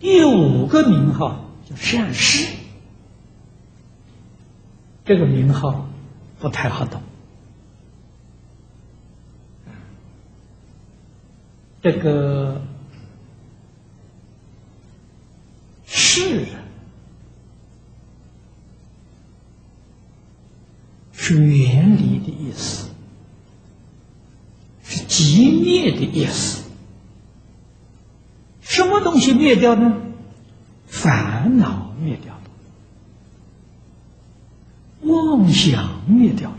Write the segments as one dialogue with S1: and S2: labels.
S1: 第五个名号叫善事，这个名号不太好懂。这个是是远离的意思，是极灭的意思。什么东西灭掉呢？烦恼灭掉了，妄想灭掉了，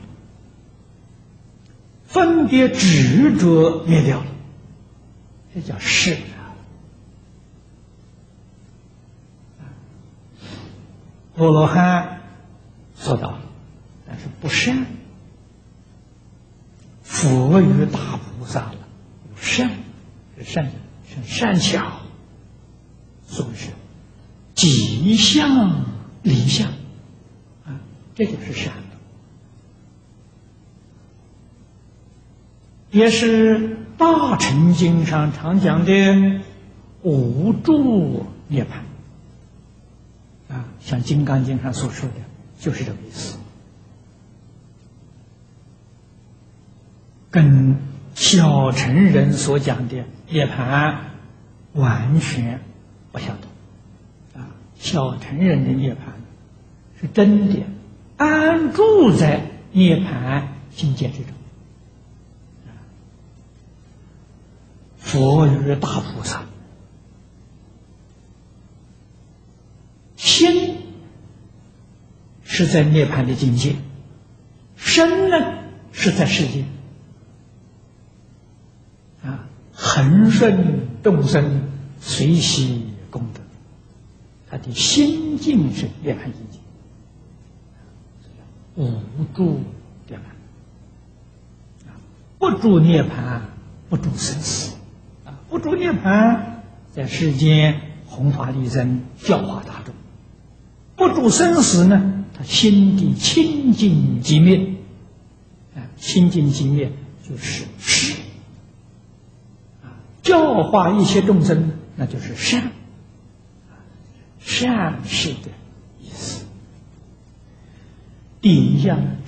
S1: 分别执着灭掉了。这叫是啊！阿罗汉做到了，但是不善。佛与大菩萨了，善，善，善巧，所以是吉相离相。啊，这就是善的，也是。大乘经上常讲的无助涅槃。啊，像《金刚经》上所说的，就是这个意思，跟小乘人所讲的涅槃完全不晓得啊。小乘人的涅槃是真的安住在涅槃境界之中。佛与大菩萨，心是在涅槃的境界，身呢是在世界，啊，恒顺众生，随喜功德，他的心境是涅槃境界，无助涅槃，啊，不住涅槃，不住生死。啊不住涅槃，在世间弘法利生，教化大众；不住生死呢，他心地清净寂灭。啊，清净寂灭就是是啊，教化一切众生，那就是善善事的意思。第一项。